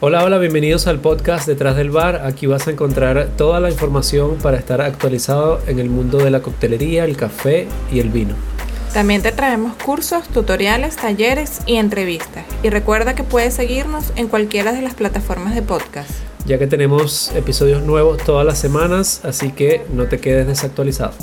Hola, hola, bienvenidos al podcast Detrás del Bar. Aquí vas a encontrar toda la información para estar actualizado en el mundo de la coctelería, el café y el vino. También te traemos cursos, tutoriales, talleres y entrevistas. Y recuerda que puedes seguirnos en cualquiera de las plataformas de podcast. Ya que tenemos episodios nuevos todas las semanas, así que no te quedes desactualizado.